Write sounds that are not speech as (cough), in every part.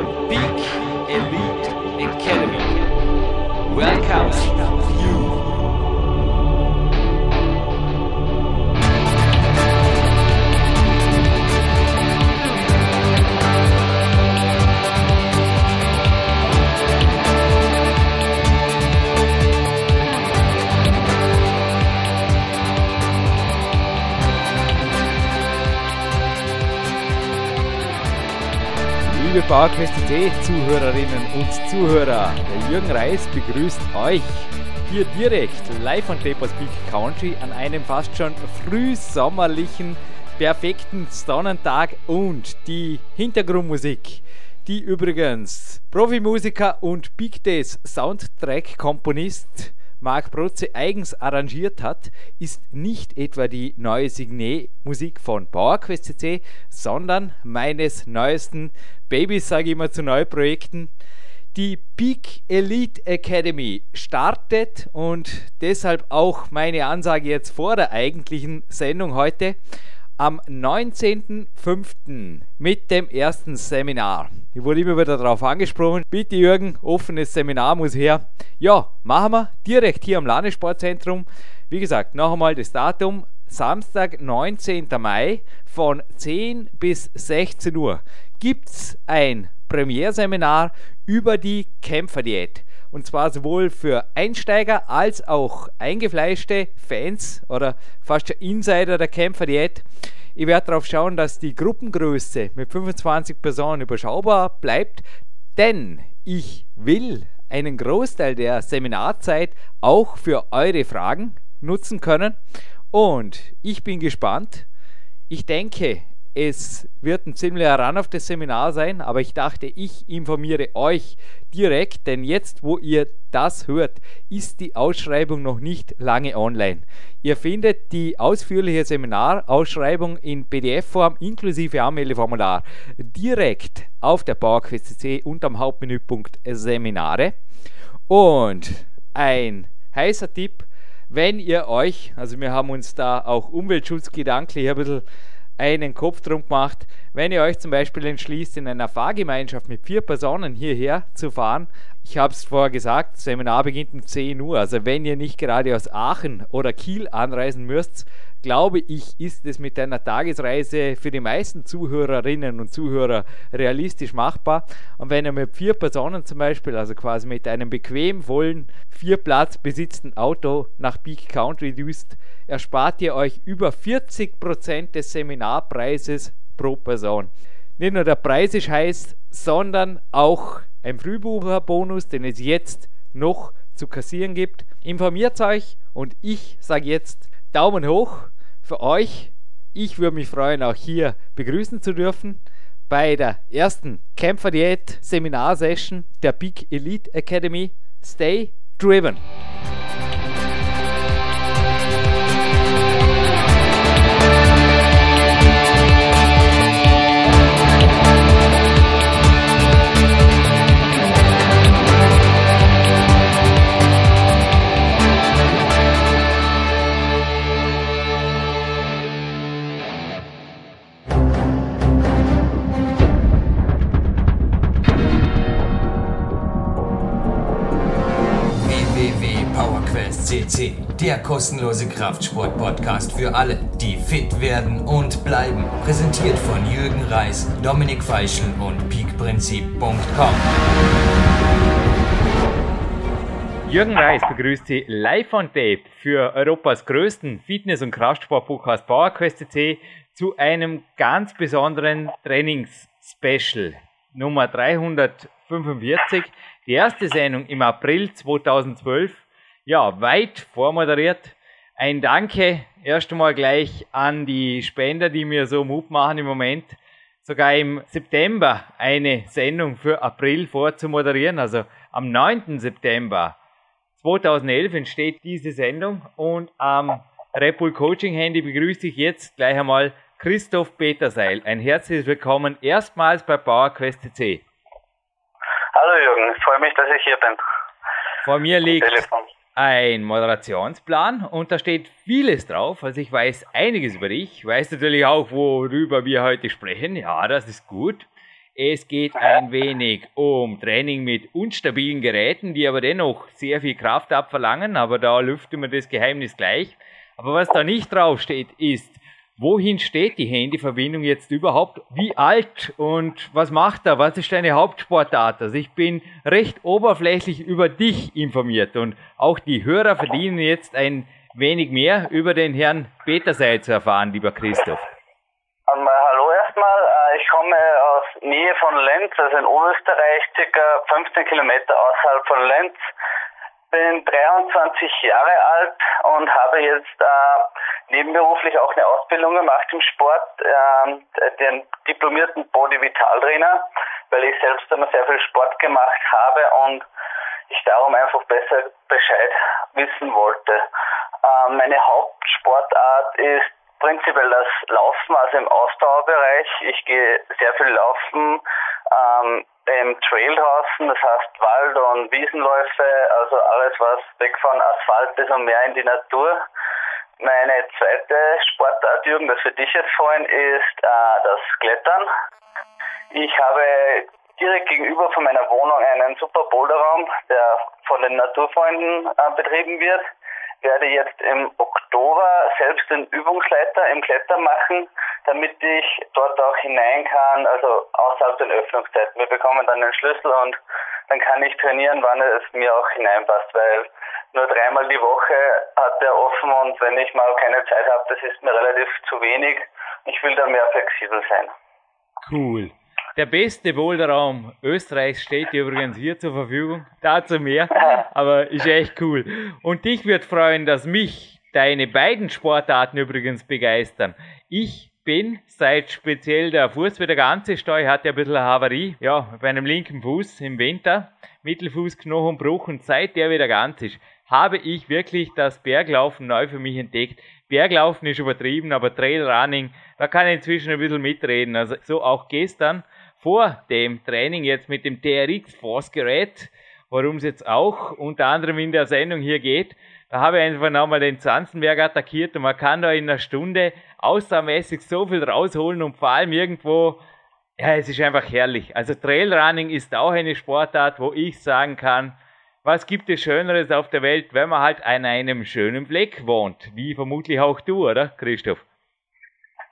the Peak Elite Academy. Welcome you. Liebe PowerQuest.de Zuhörerinnen und Zuhörer, der Jürgen Reis begrüßt euch hier direkt live von Tapers Peak Country an einem fast schon frühsommerlichen, perfekten Sonnentag und die Hintergrundmusik, die übrigens Profimusiker und Big Days Soundtrack-Komponist Marc Protze eigens arrangiert hat, ist nicht etwa die neue Signet-Musik von PowerQuest CC, sondern meines neuesten Babys, sage ich immer zu Neuprojekten. Die Peak Elite Academy startet und deshalb auch meine Ansage jetzt vor der eigentlichen Sendung heute am 19.05. mit dem ersten Seminar. Ich wurde immer wieder darauf angesprochen. Bitte Jürgen, offenes Seminar muss her. Ja, machen wir direkt hier am Landessportzentrum. Wie gesagt, noch einmal das Datum. Samstag, 19. Mai von 10 bis 16 Uhr gibt es ein Premierseminar über die Kämpferdiät. Und zwar sowohl für Einsteiger als auch eingefleischte Fans oder fast Insider der Kämpferdiät. Ich werde darauf schauen, dass die Gruppengröße mit 25 Personen überschaubar bleibt, denn ich will einen Großteil der Seminarzeit auch für eure Fragen nutzen können. Und ich bin gespannt. Ich denke, es wird ein ziemlicher Ran auf das Seminar sein, aber ich dachte, ich informiere euch direkt, denn jetzt, wo ihr das hört, ist die Ausschreibung noch nicht lange online. Ihr findet die ausführliche Seminarausschreibung in PDF-Form inklusive Anmeldeformular direkt auf der PowerQuest.cc unterm Hauptmenüpunkt Seminare. Und ein heißer Tipp, wenn ihr euch, also wir haben uns da auch umweltschutzgedanklich ein bisschen einen Kopf drum gemacht, wenn ihr euch zum Beispiel entschließt, in einer Fahrgemeinschaft mit vier Personen hierher zu fahren. Ich habe es vorher gesagt, Seminar beginnt um 10 Uhr. Also wenn ihr nicht gerade aus Aachen oder Kiel anreisen müsst, glaube ich, ist es mit einer Tagesreise für die meisten Zuhörerinnen und Zuhörer realistisch machbar. Und wenn ihr mit vier Personen zum Beispiel, also quasi mit einem bequem vollen, vier Platz besitzten Auto nach Peak Country düst, erspart ihr euch über 40% des Seminarpreises pro Person. Nicht nur der Preis ist heiß, sondern auch ein Frühbucherbonus, den es jetzt noch zu kassieren gibt. Informiert euch und ich sage jetzt Daumen hoch für euch. Ich würde mich freuen, auch hier begrüßen zu dürfen bei der ersten Kämpferdiät Seminar-Session der Big Elite Academy. Stay driven! CC, der kostenlose Kraftsport-Podcast für alle, die fit werden und bleiben. Präsentiert von Jürgen Reis, Dominik Feischl und peakprinzip.com. Jürgen Reis begrüßt Sie live on tape für Europas größten Fitness- und Kraftsport-Podcast PowerQuest zu einem ganz besonderen Trainings-Special Nummer 345. Die erste Sendung im April 2012 ja, weit vormoderiert. Ein Danke erst einmal gleich an die Spender, die mir so Mut machen im Moment, sogar im September eine Sendung für April vorzumoderieren. Also am 9. September 2011 entsteht diese Sendung und am Red Bull Coaching Handy begrüße ich jetzt gleich einmal Christoph Peterseil. Ein herzliches Willkommen erstmals bei PowerQuest CC. Hallo Jürgen, ich freue mich, dass ich hier bin. Vor mir liegt Telefon ein Moderationsplan und da steht vieles drauf. Also ich weiß einiges über dich, weiß natürlich auch, worüber wir heute sprechen. Ja, das ist gut. Es geht ein wenig um Training mit unstabilen Geräten, die aber dennoch sehr viel Kraft abverlangen, aber da lüften wir das Geheimnis gleich. Aber was da nicht draufsteht, ist, wohin steht die Handyverbindung jetzt überhaupt? Wie alt und was macht er? Was ist deine Hauptsportart? Also ich bin recht oberflächlich über dich informiert und auch die Hörer verdienen jetzt ein wenig mehr über den Herrn Peterseil zu erfahren, lieber Christoph. hallo erstmal. Äh, ich komme aus Nähe von Lenz, also in Oberösterreich, circa 15 Kilometer außerhalb von Lenz. Bin 23 Jahre alt und habe jetzt äh, nebenberuflich auch eine Ausbildung gemacht im Sport, äh, den diplomierten Body Vital Trainer, weil ich selbst immer sehr viel Sport gemacht habe und ich darum einfach besser Bescheid wissen wollte. Äh, meine Hauptsportart ist prinzipiell das Laufen, also im Ausdauerbereich. Ich gehe sehr viel laufen ähm, im Trail draußen, das heißt Wald- und Wiesenläufe, also alles, was weg von Asphalt ist und mehr in die Natur. Meine zweite Sportart, Jürgen, das für dich jetzt vorhin, ist äh, das Klettern. Ich habe direkt gegenüber von meiner Wohnung einen super Boulderraum, der von den Naturfreunden äh, betrieben wird. Werde jetzt im Oktober selbst den Übungsleiter im Klettern machen, damit ich dort auch hinein kann, also außerhalb den Öffnungszeiten. Wir bekommen dann den Schlüssel und dann kann ich trainieren, wann es mir auch hineinpasst, weil nur dreimal die Woche hat er offen und wenn ich mal keine Zeit habe, das ist mir relativ zu wenig. Ich will da mehr flexibel sein. Cool. Der beste Boulderraum Österreichs steht übrigens hier zur Verfügung. Dazu mehr. (laughs) Aber ist echt cool. Und dich wird freuen, dass mich deine beiden Sportarten übrigens begeistern. Ich bin seit speziell der Fuß wieder ganz ist da. Ich hatte ein bisschen Havarie, ja, bei einem linken Fuß im Winter. Mittelfußknochenbruch und seit der wieder ganz ist, habe ich wirklich das Berglaufen neu für mich entdeckt. Berglaufen ist übertrieben, aber Trailrunning, da kann ich inzwischen ein bisschen mitreden. Also so auch gestern vor dem Training jetzt mit dem TRX Force Gerät, worum es jetzt auch unter anderem in der Sendung hier geht. Da habe ich einfach nochmal den Zanzenberg attackiert und man kann da in einer Stunde außermäßig so viel rausholen und vor allem irgendwo, ja, es ist einfach herrlich. Also Trailrunning ist auch eine Sportart, wo ich sagen kann, was gibt es Schöneres auf der Welt, wenn man halt an einem schönen Fleck wohnt, wie vermutlich auch du, oder Christoph?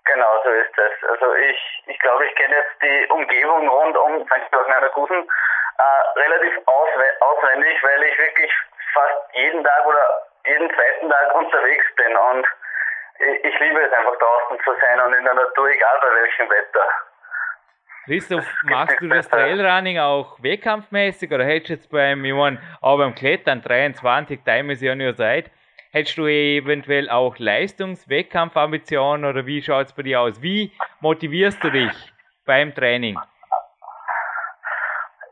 Genau so ist es. Also ich, ich glaube, ich kenne jetzt die Umgebung rund um St. Georg äh, relativ auswendig, weil ich wirklich fast jeden Tag oder jeden zweiten Tag unterwegs bin und ich, liebe es einfach draußen zu sein und in der Natur, egal bei welchem Wetter. Christoph, machst du das Trailrunning auch wettkampfmäßig oder hättest du jetzt beim, ich meine, auch beim Klettern 23 Time ist ja nur Zeit, Hättest du eventuell auch Leistungswettkampfambitionen oder wie schaut es bei dir aus? Wie motivierst du dich beim Training?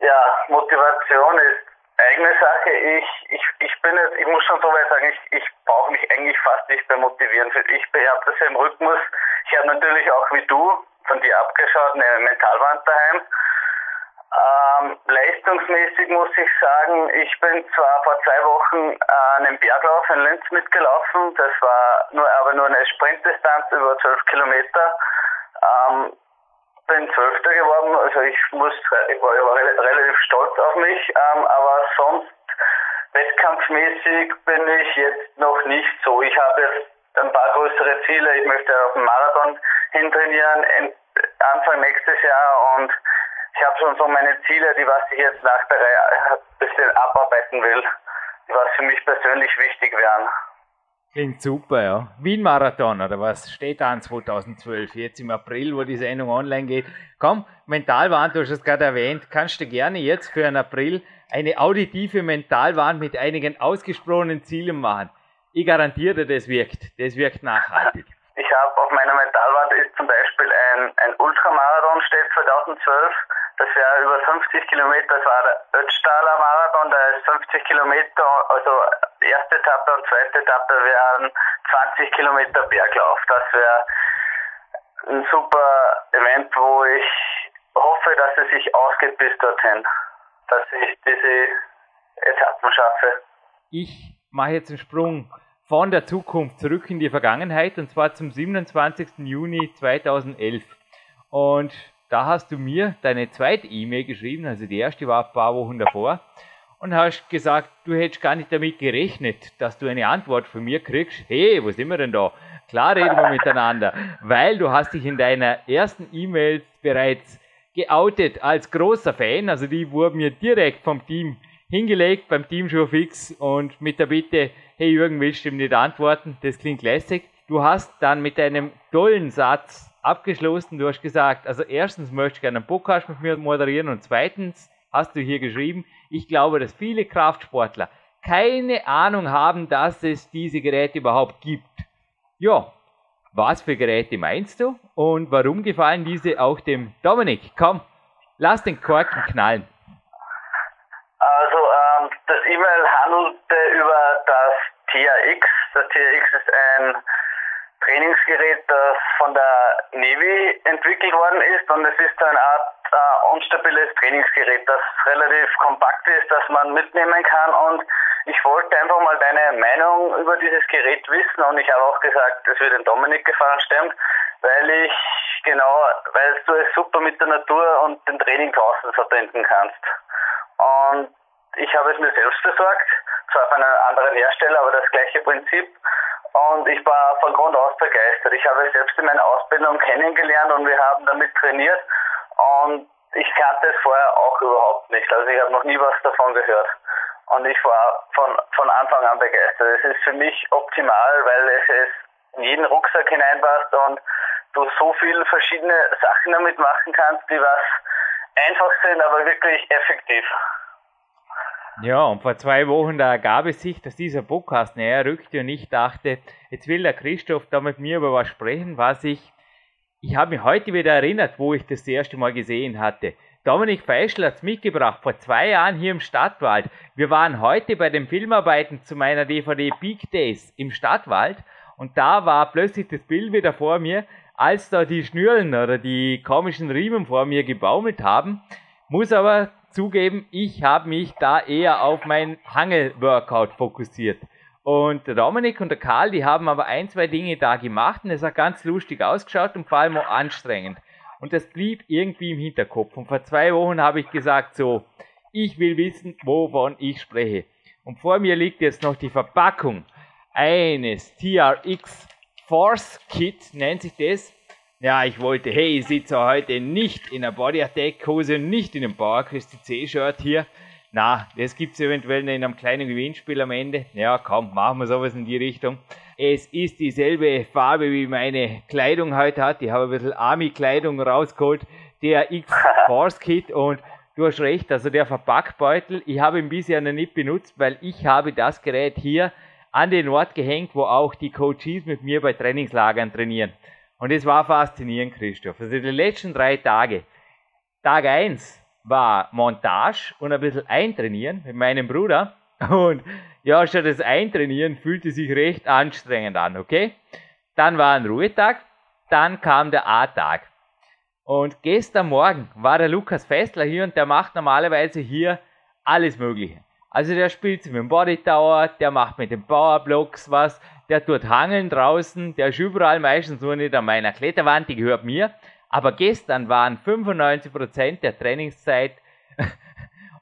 Ja, Motivation ist eigene Sache. Ich, ich, ich bin jetzt, ich muss schon so weit sagen, ich, ich brauche mich eigentlich fast nicht mehr motivieren. Ich habe das ja im Rhythmus. Ich habe natürlich auch wie du von dir abgeschaut eine Mentalwand daheim ähm, leistungsmäßig muss ich sagen, ich bin zwar vor zwei Wochen äh, einen Berglauf in Linz mitgelaufen, das war nur aber nur eine Sprintdistanz über zwölf Kilometer. Ähm, bin Zwölfter geworden, also ich muss, ich war, ich war relativ stolz auf mich, ähm, aber sonst wettkampfmäßig bin ich jetzt noch nicht so. Ich habe jetzt ein paar größere Ziele. Ich möchte auf den Marathon hintrainieren Anfang nächstes Jahr und ich habe schon so meine Ziele, die was ich jetzt nach der Reihe ein bisschen abarbeiten will, die was für mich persönlich wichtig wären. Klingt super, ja. Wien-Marathon oder was steht an 2012, jetzt im April, wo die Sendung online geht. Komm, Mentalwand, du hast es gerade erwähnt, kannst du gerne jetzt für einen April eine auditive Mentalwand mit einigen ausgesprochenen Zielen machen. Ich garantiere, das wirkt. Das wirkt nachhaltig. Ich habe auf meiner Mentalwand ist zum Beispiel ein, ein Ultramarathon steht 2012 das wäre über 50 Kilometer, das war der Ötztaler Marathon, da ist 50 Kilometer, also erste Etappe und zweite Etappe wären 20 Kilometer Berglauf. Das wäre ein super Event, wo ich hoffe, dass es sich ausgeht bis dorthin, dass ich diese Etappen schaffe. Ich mache jetzt einen Sprung von der Zukunft zurück in die Vergangenheit und zwar zum 27. Juni 2011. Und da hast du mir deine zweite E-Mail geschrieben, also die erste war ein paar Wochen davor, und hast gesagt, du hättest gar nicht damit gerechnet, dass du eine Antwort von mir kriegst. Hey, wo sind wir denn da? Klar reden wir miteinander, weil du hast dich in deiner ersten E-Mail bereits geoutet als großer Fan, also die wurden mir direkt vom Team hingelegt, beim Team schon fix und mit der Bitte, hey Jürgen, willst du ihm nicht antworten? Das klingt lässig. Du hast dann mit einem tollen Satz abgeschlossen, du hast gesagt, also erstens möchte ich gerne einen Podcast mit mir moderieren und zweitens hast du hier geschrieben, ich glaube, dass viele Kraftsportler keine Ahnung haben, dass es diese Geräte überhaupt gibt. Ja, was für Geräte meinst du und warum gefallen diese auch dem Dominik? Komm, lass den Korken knallen. Also, ähm, das E-Mail handelte über das TRX. Das TRX ist ein Trainingsgerät, das von der Navy entwickelt worden ist und es ist eine Art äh, unstabiles Trainingsgerät, das relativ kompakt ist, das man mitnehmen kann und ich wollte einfach mal deine Meinung über dieses Gerät wissen und ich habe auch gesagt, es würde Dominik gefallen, stimmt, weil ich genau, weil du es super mit der Natur und dem Training draußen verbinden kannst. Und ich habe es mir selbst besorgt, zwar von einem anderen Hersteller, aber das gleiche Prinzip. Und ich war von Grund aus begeistert. Ich habe es selbst in meiner Ausbildung kennengelernt und wir haben damit trainiert. Und ich kannte es vorher auch überhaupt nicht. Also ich habe noch nie was davon gehört. Und ich war von, von Anfang an begeistert. Es ist für mich optimal, weil es, es in jeden Rucksack hineinpasst und du so viele verschiedene Sachen damit machen kannst, die was einfach sind, aber wirklich effektiv. Ja, und vor zwei Wochen, da ergab es sich, dass dieser Podcast näher rückte und ich dachte, jetzt will der Christoph da mit mir über was sprechen, was ich, ich habe mich heute wieder erinnert, wo ich das, das erste Mal gesehen hatte. Dominik Feischl hat es mitgebracht, vor zwei Jahren hier im Stadtwald. Wir waren heute bei den Filmarbeiten zu meiner DVD Peak Days im Stadtwald und da war plötzlich das Bild wieder vor mir, als da die Schnürlen oder die komischen Riemen vor mir gebaumelt haben. Muss aber zugeben, ich habe mich da eher auf mein Hangel-Workout fokussiert. Und der Dominik und der Karl, die haben aber ein, zwei Dinge da gemacht und es hat ganz lustig ausgeschaut und vor allem auch anstrengend. Und das blieb irgendwie im Hinterkopf. Und vor zwei Wochen habe ich gesagt, so, ich will wissen, wovon ich spreche. Und vor mir liegt jetzt noch die Verpackung eines TRX Force Kit, nennt sich das. Ja, ich wollte, hey, ich sitze heute nicht in einer Body Attack Hose, nicht in einem Power Crystal C Shirt hier. Na, das gibt es eventuell in einem kleinen Gewinnspiel am Ende. Ja, komm, machen wir sowas in die Richtung. Es ist dieselbe Farbe wie meine Kleidung heute hat. Ich habe ein bisschen Army-Kleidung rausgeholt. Der X-Force Kit und du hast recht, also der Verpackbeutel, ich habe ihn bisher noch nicht benutzt, weil ich habe das Gerät hier an den Ort gehängt, wo auch die Coaches mit mir bei Trainingslagern trainieren. Und es war faszinierend, Christoph. Also die letzten drei Tage. Tag 1 war Montage und ein bisschen Eintrainieren mit meinem Bruder. Und ja, schon das Eintrainieren fühlte sich recht anstrengend an, okay? Dann war ein Ruhetag, dann kam der A-Tag. Und gestern Morgen war der Lukas Festler hier und der macht normalerweise hier alles Mögliche. Also der spielt mit dem Body Tower, der macht mit den Powerblocks was, der tut Hangeln draußen, der ist überall meistens nur nicht an meiner Kletterwand, die gehört mir. Aber gestern waren 95% der Trainingszeit (laughs)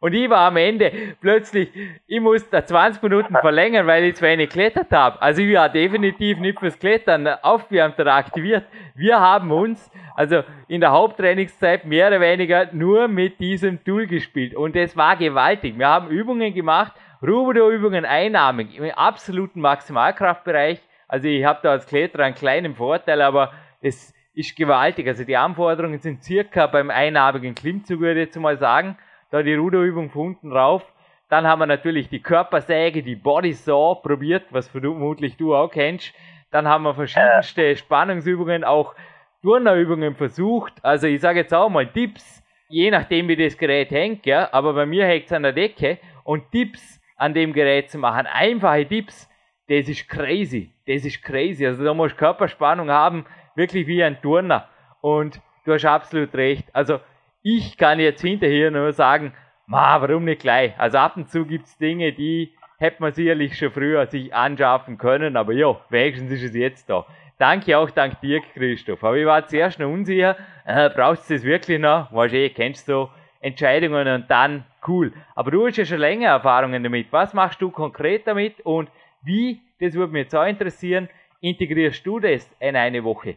und ich war am Ende plötzlich, ich musste 20 Minuten verlängern, weil ich zu wenig geklettert habe. Also ich war definitiv nicht fürs Klettern aufgewärmt oder aktiviert. Wir haben uns also in der Haupttrainingszeit mehr oder weniger nur mit diesem Tool gespielt. Und es war gewaltig. Wir haben Übungen gemacht, Ruder-Übungen einarmig im absoluten Maximalkraftbereich. Also ich habe da als Kletterer einen kleinen Vorteil, aber es ist gewaltig. Also die Anforderungen sind circa beim einarmigen Klimmzug, würde ich jetzt mal sagen. Da die Ruderübung von unten rauf. Dann haben wir natürlich die Körpersäge, die Body Saw probiert, was vermutlich du auch kennst. Dann haben wir verschiedenste Spannungsübungen, auch Turnerübungen versucht. Also ich sage jetzt auch mal Tipps, je nachdem wie das Gerät hängt, ja. Aber bei mir hängt es an der Decke und Tipps an dem Gerät zu machen. Einfache Tipps, das ist crazy. Das ist crazy. Also da musst du Körperspannung haben, wirklich wie ein Turner. Und du hast absolut recht. Also ich kann jetzt hinterher nur sagen, ma, warum nicht gleich? Also ab und zu gibt es Dinge, die hätte man sicherlich schon früher sich anschaffen können, aber ja, wenigstens ist es jetzt da. danke auch dank dir, Christoph. Aber ich war zuerst noch unsicher, äh, brauchst du das wirklich noch? Weißt du, eh, kennst du Entscheidungen und dann cool. Aber du hast ja schon länger Erfahrungen damit. Was machst du konkret damit und wie, das würde mich jetzt auch interessieren, integrierst du das in eine Woche?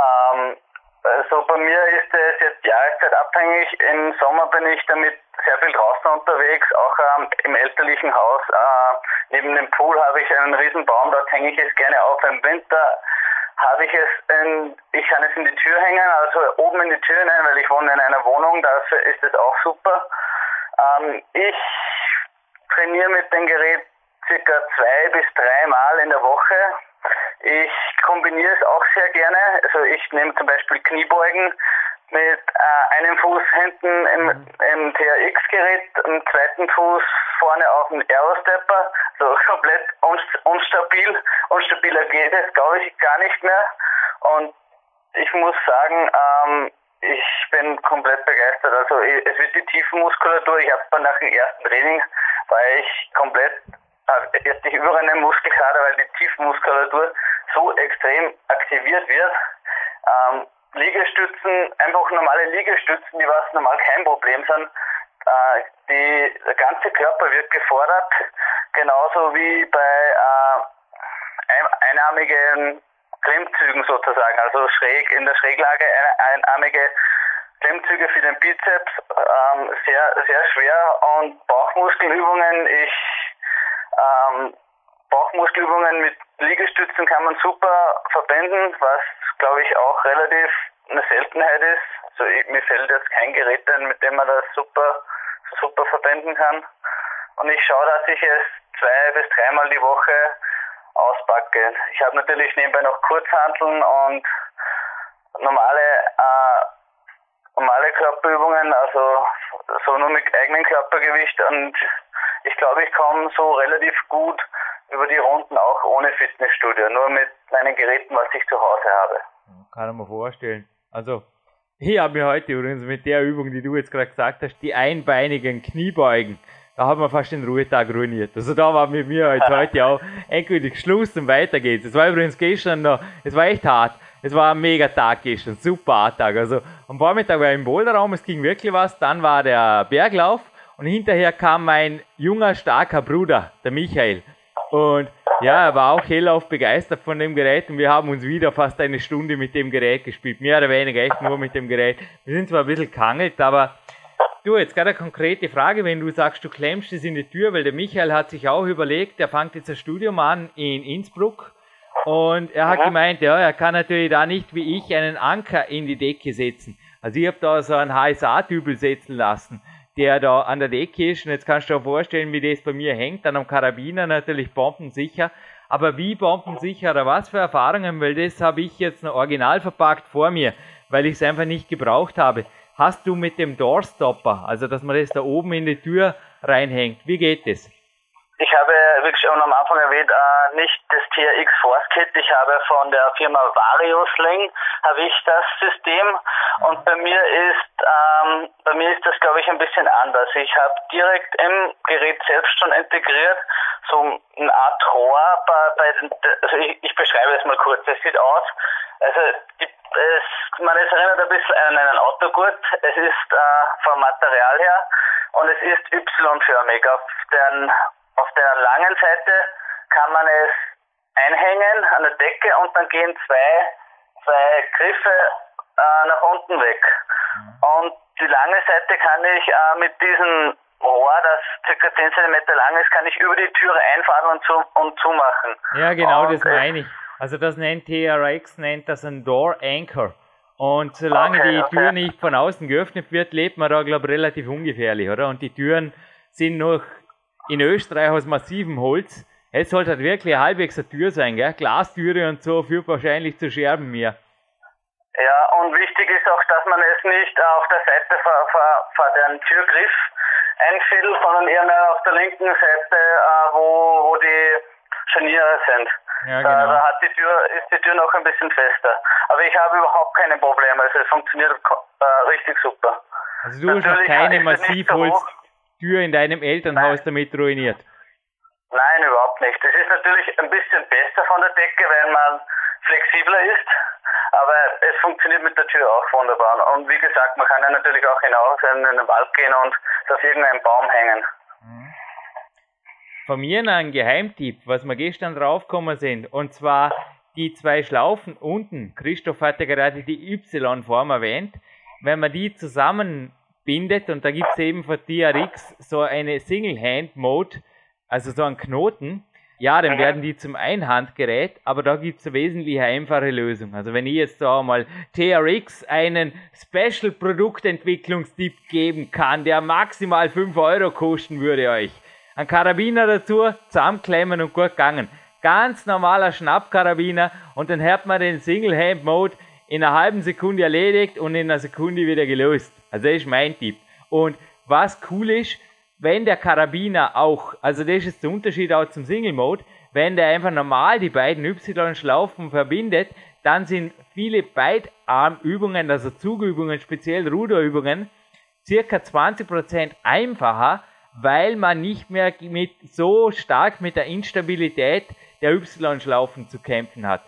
Ähm, also bei mir ist es jetzt jahreszeitabhängig. Im Sommer bin ich damit sehr viel draußen unterwegs, auch ähm, im elterlichen Haus. Äh, neben dem Pool habe ich einen riesen Baum, dort hänge ich es gerne auf. Im Winter habe ich es in, ich kann es in die Tür hängen, also oben in die Tür hinein, weil ich wohne in einer Wohnung, dafür ist es auch super. Ähm, ich trainiere mit dem Gerät circa zwei bis drei Mal in der Woche. Ich kombiniere es auch sehr gerne. Also ich nehme zum Beispiel Kniebeugen mit äh, einem Fuß hinten im, mhm. im TRX-Gerät, im zweiten Fuß vorne auf dem Aerostepper, so (laughs) komplett unstabil. Unstabiler geht es, glaube ich, gar nicht mehr. Und ich muss sagen, ähm, ich bin komplett begeistert. Also es wird die Tiefenmuskulatur, ich habe nach dem ersten Training, war ich komplett, äh, jetzt nicht über einen Muskelkater, weil die Tiefenmuskulatur so extrem aktiviert wird. Ähm, Liegestützen, einfach normale Liegestützen, die was normal kein Problem sind. Äh, die, der ganze Körper wird gefordert, genauso wie bei äh, ein, einarmigen Klimmzügen sozusagen, also schräg in der Schräglage einarmige Klimmzüge für den Bizeps, ähm, sehr, sehr schwer und Bauchmuskelübungen, ich ähm, Bauchmuskelübungen mit Liegestützen kann man super verbinden, was glaube ich auch relativ eine Seltenheit ist. Also ich, mir fällt jetzt kein Gerät ein, mit dem man das super, super verbinden kann. Und ich schaue, dass ich es zwei bis dreimal die Woche auspacke. Ich habe natürlich nebenbei noch Kurzhanteln und normale äh, normale Körperübungen, also so nur mit eigenem Körpergewicht und ich glaube, ich komme so relativ gut über die Runden auch ohne Fitnessstudio, nur mit meinen Geräten, was ich zu Hause habe. Kann ich mir vorstellen. Also, ich habe mir heute übrigens mit der Übung, die du jetzt gerade gesagt hast, die einbeinigen Kniebeugen, da haben wir fast den Ruhetag ruiniert. Also da war mit mir halt heute auch endgültig Schluss und weiter geht's. Es war übrigens gestern noch, es war echt hart. Es war ein mega Tag gestern, super Tag. Also am Vormittag war ich im Boulderraum, es ging wirklich was. Dann war der Berglauf und hinterher kam mein junger, starker Bruder, der Michael. Und ja, er war auch hellauf begeistert von dem Gerät und wir haben uns wieder fast eine Stunde mit dem Gerät gespielt. Mehr oder weniger echt nur mit dem Gerät. Wir sind zwar ein bisschen kangelt, aber du, jetzt gerade eine konkrete Frage, wenn du sagst, du klemmst es in die Tür, weil der Michael hat sich auch überlegt, der fängt jetzt ein Studium an in Innsbruck und er hat gemeint, ja, er kann natürlich da nicht wie ich einen Anker in die Decke setzen. Also ich habe da so einen HSA-Dübel setzen lassen der da an der Decke ist. Und jetzt kannst du dir vorstellen, wie das bei mir hängt. Dann am Karabiner natürlich bombensicher. Aber wie bombensicher oder was für Erfahrungen, weil das habe ich jetzt noch original verpackt vor mir, weil ich es einfach nicht gebraucht habe. Hast du mit dem Doorstopper, also dass man das da oben in die Tür reinhängt, wie geht das? Ich habe, wie schon am Anfang erwähnt, äh, nicht das TRX Force Kit. Ich habe von der Firma Variosling habe ich das System und bei mir ist ähm, bei mir ist das glaube ich ein bisschen anders. Ich habe direkt im Gerät selbst schon integriert so eine Art Rohr bei, bei also ich, ich beschreibe es mal kurz. Es sieht aus, also die, es, man es erinnert ein bisschen an einen Autogurt. Es ist äh, vom Material her und es ist Y-förmig. Auf den auf der langen Seite kann man es einhängen an der Decke und dann gehen zwei, zwei Griffe äh, nach unten weg. Mhm. Und die lange Seite kann ich äh, mit diesem Rohr, das ca. 10 cm lang ist, kann ich über die Türe einfahren und, zu, und zumachen. Ja, genau, und das meine ich. Also das nennt TRX, nennt das ein Door Anchor. Und solange okay, die Tür nicht von außen geöffnet wird, lebt man da, glaube ich, relativ ungefährlich, oder? Und die Türen sind noch in Österreich aus massivem Holz. Es sollte halt wirklich halbwegs eine Tür sein, gell? Glastüre und so führt wahrscheinlich zu Scherben mehr. Ja, und wichtig ist auch, dass man es nicht auf der Seite vor, vor, vor den Türgriff einfädelt, sondern eher mehr auf der linken Seite, äh, wo, wo die Scharniere sind. Ja, genau. Da, hat die Tür, ist die Tür noch ein bisschen fester. Aber ich habe überhaupt keine Probleme, also es funktioniert äh, richtig super. Also du hast noch keine Massivholz Tür in deinem Elternhaus damit ruiniert? Nein, überhaupt nicht. Das ist natürlich ein bisschen besser von der Decke, weil man flexibler ist, aber es funktioniert mit der Tür auch wunderbar. Und wie gesagt, man kann ja natürlich auch hinaus in den Wald gehen und auf irgendeinen Baum hängen. Von mir noch ein Geheimtipp, was wir gestern draufgekommen sind, und zwar die zwei Schlaufen unten. Christoph hatte gerade die Y-Form erwähnt. Wenn man die zusammenbindet, und da gibt es eben von TRX so eine Single-Hand-Mode, also so einen Knoten, ja, dann werden die zum Einhandgerät, aber da gibt es eine wesentlich einfache Lösung. Also wenn ich jetzt da mal TRX einen Special Produktentwicklungstipp geben kann, der maximal 5 Euro kosten würde euch. Ein Karabiner dazu, zusammenklemmen und gut gegangen. Ganz normaler Schnappkarabiner und dann hat man den Single-Hand-Mode in einer halben Sekunde erledigt und in einer Sekunde wieder gelöst. Also das ist mein Tipp. Und was cool ist, wenn der Karabiner auch, also das ist der Unterschied auch zum Single Mode, wenn der einfach normal die beiden Y-Schlaufen verbindet, dann sind viele Beidarmübungen, also Zugübungen, speziell Ruderübungen, circa 20% einfacher, weil man nicht mehr mit, so stark mit der Instabilität der Y-Schlaufen zu kämpfen hat.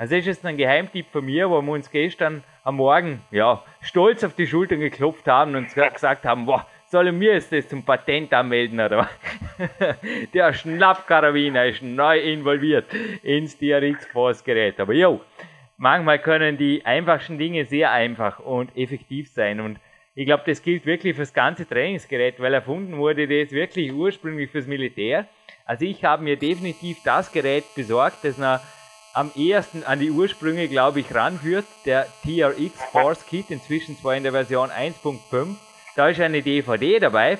Also das ist jetzt ein Geheimtipp von mir, wo wir uns gestern am Morgen ja, stolz auf die Schultern geklopft haben und gesagt haben, boah, sollen wir es das zum Patent anmelden, oder (laughs) Der Schnappkarabiner ist neu involviert ins DRX-Force-Gerät. Aber jo, manchmal können die einfachsten Dinge sehr einfach und effektiv sein. Und ich glaube, das gilt wirklich fürs ganze Trainingsgerät, weil erfunden wurde das wirklich ursprünglich fürs Militär. Also ich habe mir definitiv das Gerät besorgt, das noch am ehesten an die Ursprünge, glaube ich, ranführt. Der TRX Force Kit, inzwischen zwar in der Version 1.5 da ist eine DVD dabei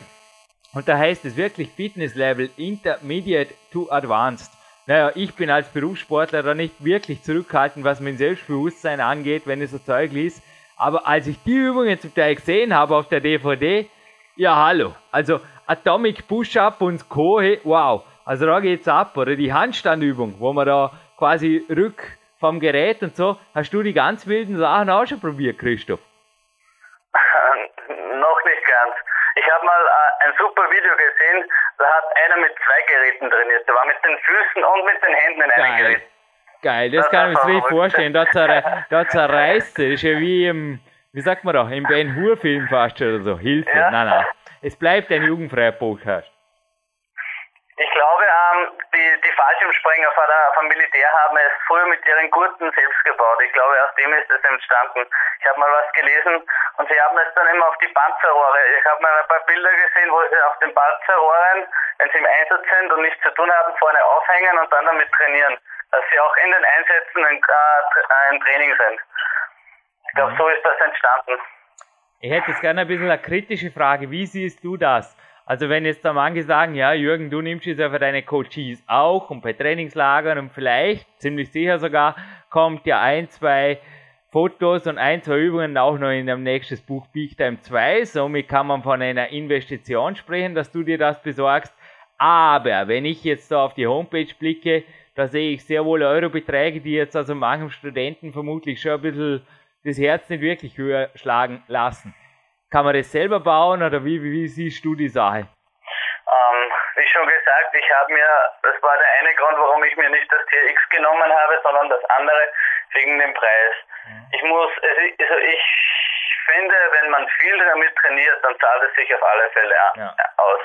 und da heißt es wirklich Fitness Level Intermediate to Advanced. Naja, ich bin als Berufssportler da nicht wirklich zurückhaltend, was mein Selbstbewusstsein angeht, wenn es so Zeug liest. Aber als ich die Übungen zum Teil gesehen habe auf der DVD, ja hallo. Also Atomic Push-Up und Co. wow. Also da geht's ab. Oder die Handstandübung, wo man da quasi rück vom Gerät und so. Hast du die ganz wilden Sachen auch schon probiert, Christoph? (laughs) noch nicht ganz. Ich habe mal äh, ein super Video gesehen, da hat einer mit zwei Geräten trainiert. Der war mit den Füßen und mit den Händen in einem Gerät. Geil, das, das kann ich mir nicht vorstellen. Da, zer, da zerreißt es. ist ja wie im, wie sagt man da, im Ben Hur Film fast oder so. Hilfe. Ja. Nein, nein. Es bleibt ein jugendfreier Podcast. Ich glaube, ähm, die, die Fallschirmspringer von der, vom Militär haben es früher mit ihren Gurten selbst gebaut. Ich glaube, aus dem ist es entstanden. Ich habe mal was gelesen und sie haben es dann immer auf die Panzerrohre. Ich habe mal ein paar Bilder gesehen, wo sie auf den Panzerrohren, wenn sie im Einsatz sind und nichts zu tun haben, vorne aufhängen und dann damit trainieren. Dass sie auch in den Einsätzen ein, äh, ein Training sind. Ich glaube, so ist das entstanden. Ich hätte jetzt gerne ein bisschen eine kritische Frage. Wie siehst du das? Also wenn jetzt da manche sagen, ja Jürgen, du nimmst es ja für deine Coaches auch und bei Trainingslagern und vielleicht, ziemlich sicher sogar, kommt ja ein, zwei Fotos und ein, zwei Übungen auch noch in dem nächsten Buch Big Time 2. Somit kann man von einer Investition sprechen, dass du dir das besorgst. Aber wenn ich jetzt da auf die Homepage blicke, da sehe ich sehr wohl Eurobeträge, die jetzt also manchem Studenten vermutlich schon ein bisschen das Herz nicht wirklich höher schlagen lassen. Kann man das selber bauen oder wie, wie, wie siehst du die Sache? Ähm, wie schon gesagt, ich habe mir, das war der eine Grund, warum ich mir nicht das TRX genommen habe, sondern das andere wegen dem Preis. Mhm. Ich muss, also ich finde, wenn man viel damit trainiert, dann zahlt es sich auf alle Fälle ja. aus.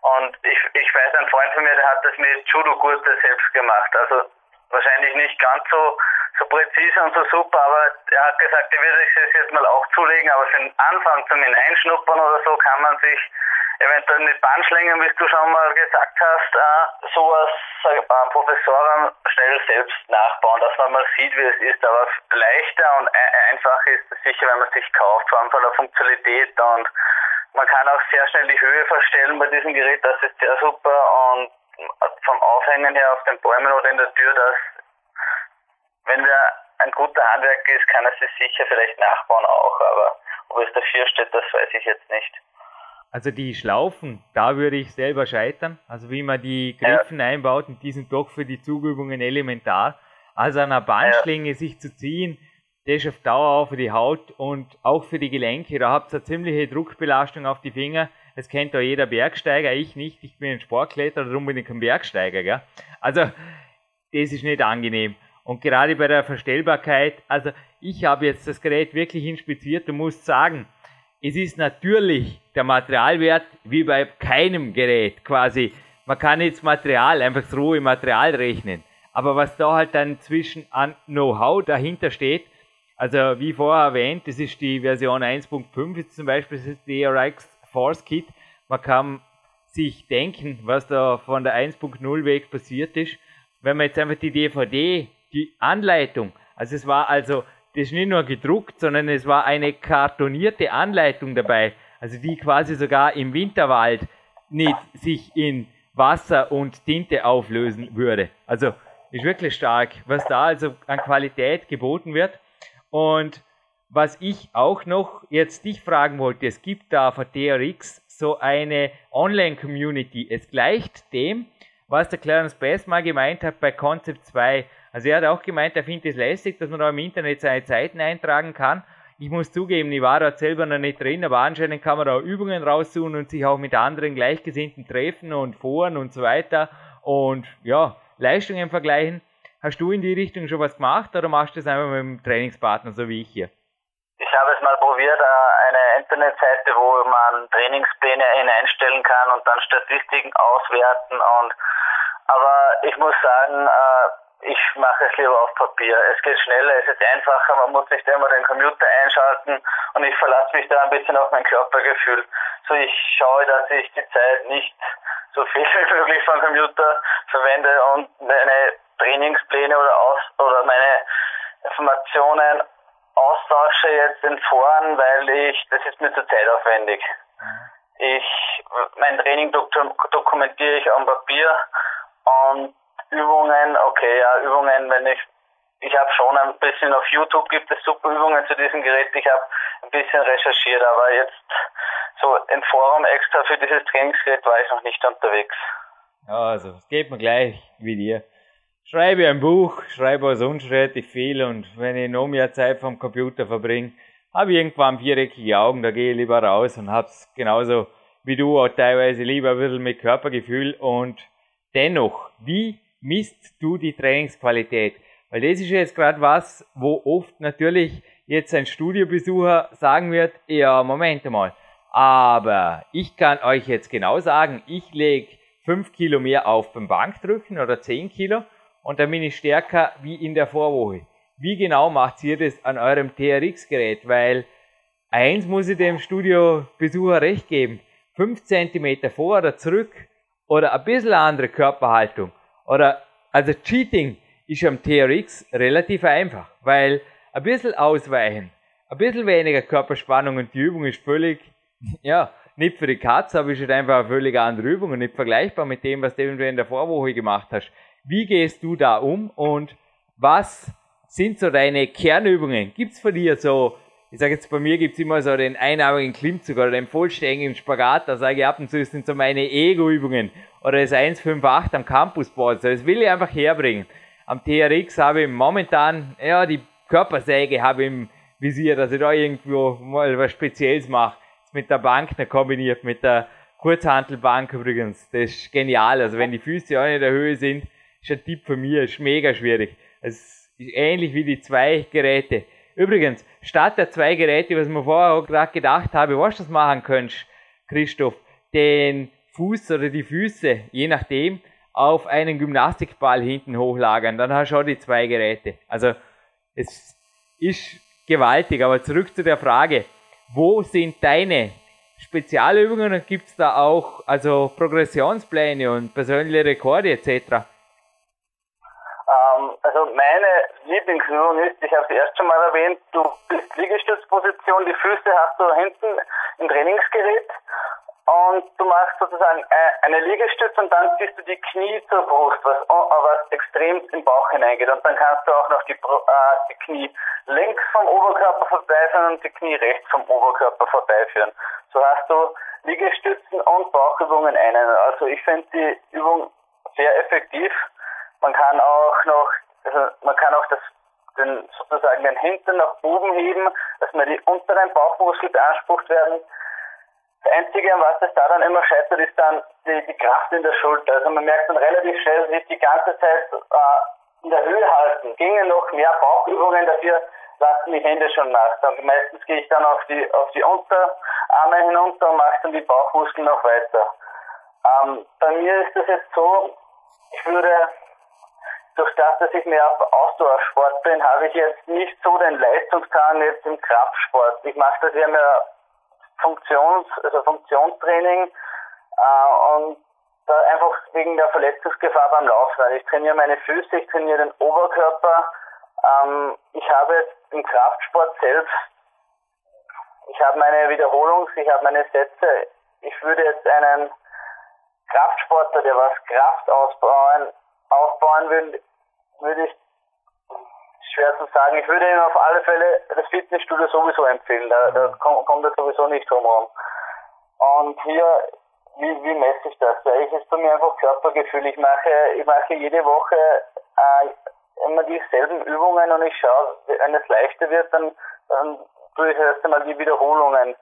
Und ich, ich weiß, ein Freund von mir, der hat das mit Judo-Gurte selbst gemacht. Also wahrscheinlich nicht ganz so so präzise und so super, aber er hat gesagt, er würde sich das jetzt mal auch zulegen, aber für den Anfang zum Hineinschnuppern oder so kann man sich eventuell mit Bandschlingen, wie du schon mal gesagt hast, äh, sowas äh, Professoren schnell selbst nachbauen, dass man mal sieht, wie es ist. Aber leichter und einfacher ist es sicher, wenn man sich kauft, vor allem von der Funktionalität und man kann auch sehr schnell die Höhe verstellen bei diesem Gerät, das ist sehr super und vom Aufhängen her auf den Bäumen oder in der Tür, das wenn wer ein guter Handwerker ist, kann er sich sicher vielleicht nachbauen auch, aber ob es dafür steht, das weiß ich jetzt nicht. Also die Schlaufen, da würde ich selber scheitern. Also wie man die Griffen ja. einbaut, und die sind doch für die Zugübungen elementar. Also an einer Bandschlinge ja. sich zu ziehen, das ist auf Dauer auch für die Haut und auch für die Gelenke. Da habt ihr eine ziemliche Druckbelastung auf die Finger. Das kennt doch jeder Bergsteiger, ich nicht. Ich bin ein Sportkletterer, darum bin ich kein Bergsteiger. Gell? Also, das ist nicht angenehm. Und gerade bei der Verstellbarkeit, also ich habe jetzt das Gerät wirklich inspiziert und muss sagen, es ist natürlich der Materialwert wie bei keinem Gerät quasi. Man kann jetzt Material, einfach das rohe Material rechnen. Aber was da halt dann zwischen an Know-how dahinter steht, also wie vorher erwähnt, das ist die Version 1.5, ist zum Beispiel das ist die DRX Force Kit. Man kann sich denken, was da von der 1.0 Weg passiert ist. Wenn man jetzt einfach die DVD, die Anleitung, also es war also, das ist nicht nur gedruckt, sondern es war eine kartonierte Anleitung dabei, also die quasi sogar im Winterwald nicht sich in Wasser und Tinte auflösen würde. Also ist wirklich stark, was da also an Qualität geboten wird. Und was ich auch noch jetzt dich fragen wollte, es gibt da für TRX so eine Online-Community. Es gleicht dem, was der Clarence Bass mal gemeint hat bei Concept 2. Also er hat auch gemeint, er findet es lästig, dass man da im Internet seine Zeiten eintragen kann. Ich muss zugeben, ich war da selber noch nicht drin, aber anscheinend kann man da Übungen raussuchen und sich auch mit anderen Gleichgesinnten treffen und Foren und so weiter. Und ja, Leistungen vergleichen. Hast du in die Richtung schon was gemacht oder machst du das einfach mit dem Trainingspartner, so wie ich hier? Ich habe es mal probiert, äh, eine Internetseite, wo man Trainingspläne hineinstellen kann und dann Statistiken auswerten und aber ich muss sagen, äh, ich mache es lieber auf Papier. Es geht schneller, es ist einfacher, man muss nicht immer den Computer einschalten und ich verlasse mich da ein bisschen auf mein Körpergefühl. So ich schaue, dass ich die Zeit nicht so viel (laughs) wie möglich vom Computer verwende und meine Trainingspläne oder aus oder meine Informationen austausche jetzt in Foren, weil ich das ist mir zu zeitaufwendig. Ich mein Training dokumentiere ich am Papier und Übungen, okay, ja, Übungen, wenn ich ich habe schon ein bisschen auf YouTube gibt es super Übungen zu diesem Gerät. Ich habe ein bisschen recherchiert, aber jetzt so ein Forum extra für dieses Trainingsgerät war ich noch nicht unterwegs. Ja, also es geht mir gleich wie dir. Schreibe ein Buch, schreibe was unschreitig viel und wenn ich noch mehr Zeit vom Computer verbringe, habe ich irgendwann viereckige Augen, da gehe ich lieber raus und hab's genauso wie du auch teilweise lieber ein bisschen mit Körpergefühl und dennoch, wie misst du die Trainingsqualität? Weil das ist jetzt gerade was, wo oft natürlich jetzt ein Studiobesucher sagen wird, ja, Moment mal, aber ich kann euch jetzt genau sagen, ich lege 5 Kilo mehr auf beim Bankdrücken oder 10 Kilo und dann bin ich stärker wie in der Vorwoche. Wie genau macht ihr das an eurem TRX-Gerät? Weil eins muss ich dem Studiobesucher recht geben. 5 cm vor oder zurück oder ein bisschen andere Körperhaltung oder also Cheating ist am TRX relativ einfach, weil ein bisschen ausweichen, ein bisschen weniger Körperspannung und die Übung ist völlig (laughs) ja, nicht für die Katze, aber ist halt einfach eine völlig andere Übung und nicht vergleichbar mit dem, was du in der Vorwoche gemacht hast. Wie gehst du da um und was sind so deine Kernübungen? Gibt's von dir so, ich sage jetzt bei mir gibt's immer so den einarmigen Klimmzug oder den vollständigen Spagat, da sage ich ab und zu, das sind so meine Ego-Übungen oder das 158 am Campusboard, so, das will ich einfach herbringen. Am TRX habe ich momentan, ja, die Körpersäge habe ich im Visier, dass ich da irgendwo mal was Spezielles mache mit der Bank noch kombiniert, mit der Kurzhantelbank übrigens. Das ist genial. Also wenn die Füße auch in der Höhe sind, ist ein Tipp von mir, ist mega schwierig. Es ist ähnlich wie die zwei Geräte. Übrigens, statt der zwei Geräte, was wir vorher auch gerade gedacht habe, was du das machen könntest, Christoph, den Fuß oder die Füße, je nachdem, auf einen Gymnastikball hinten hochlagern, dann hast du auch die zwei Geräte. Also, es ist gewaltig, aber zurück zu der Frage, wo sind deine Spezialübungen und gibt es da auch also Progressionspläne und persönliche Rekorde etc.? Ähm, also meine Lieblingsübung ist, ich habe es erst schon mal erwähnt, du bist Liegestützposition, die Füße hast du hinten im Trainingsgerät und du machst sozusagen äh, eine Liegestütze und dann ziehst du die Knie zur Brust, was, was extrem im Bauch hineingeht. Und dann kannst du auch noch die, äh, die Knie links vom Oberkörper vorbeiführen und die Knie rechts vom Oberkörper vorbeiführen. So hast du Liegestützen und Bauchübungen einen. Also ich finde die Übung sehr effektiv. Man kann auch noch, also man kann auch das den, sozusagen den Hintern nach oben heben, dass man die unteren Bauchmuskel beansprucht werden Das Einzige, an was es da dann immer scheitert, ist dann die, die Kraft in der Schulter. Also man merkt dann relativ schnell, dass ich die ganze Zeit äh, in der Höhe halten. Gingen noch mehr Bauchübungen, dafür lassen die Hände schon nach. Dann meistens gehe ich dann auf die, auf die Unterarme hinunter und mache dann die Bauchmuskeln noch weiter. Ähm, bei mir ist das jetzt so, ich würde durch das, dass ich mehr auf Ausdauersport bin, habe ich jetzt nicht so den Leistungsdrang jetzt im Kraftsport. Ich mache das ja mehr Funktions, also Funktionstraining äh, und da einfach wegen der Verletzungsgefahr beim Laufen. Ich trainiere meine Füße, ich trainiere den Oberkörper. Ähm, ich habe jetzt im Kraftsport selbst, ich habe meine Wiederholungs-, ich habe meine Sätze. Ich würde jetzt einen Kraftsportler, der was Kraft ausbauen, aufbauen will, würde ich schwer zu sagen. Ich würde Ihnen auf alle Fälle das Fitnessstudio sowieso empfehlen. Da, da mhm. kommt, das sowieso nicht drum herum. Und hier, wie, wie messe ich das? Ich ist bei mir einfach Körpergefühl. Ich mache, ich mache jede Woche äh, immer dieselben Übungen und ich schaue, wenn es leichter wird, dann, dann tue ich erst einmal die Wiederholungen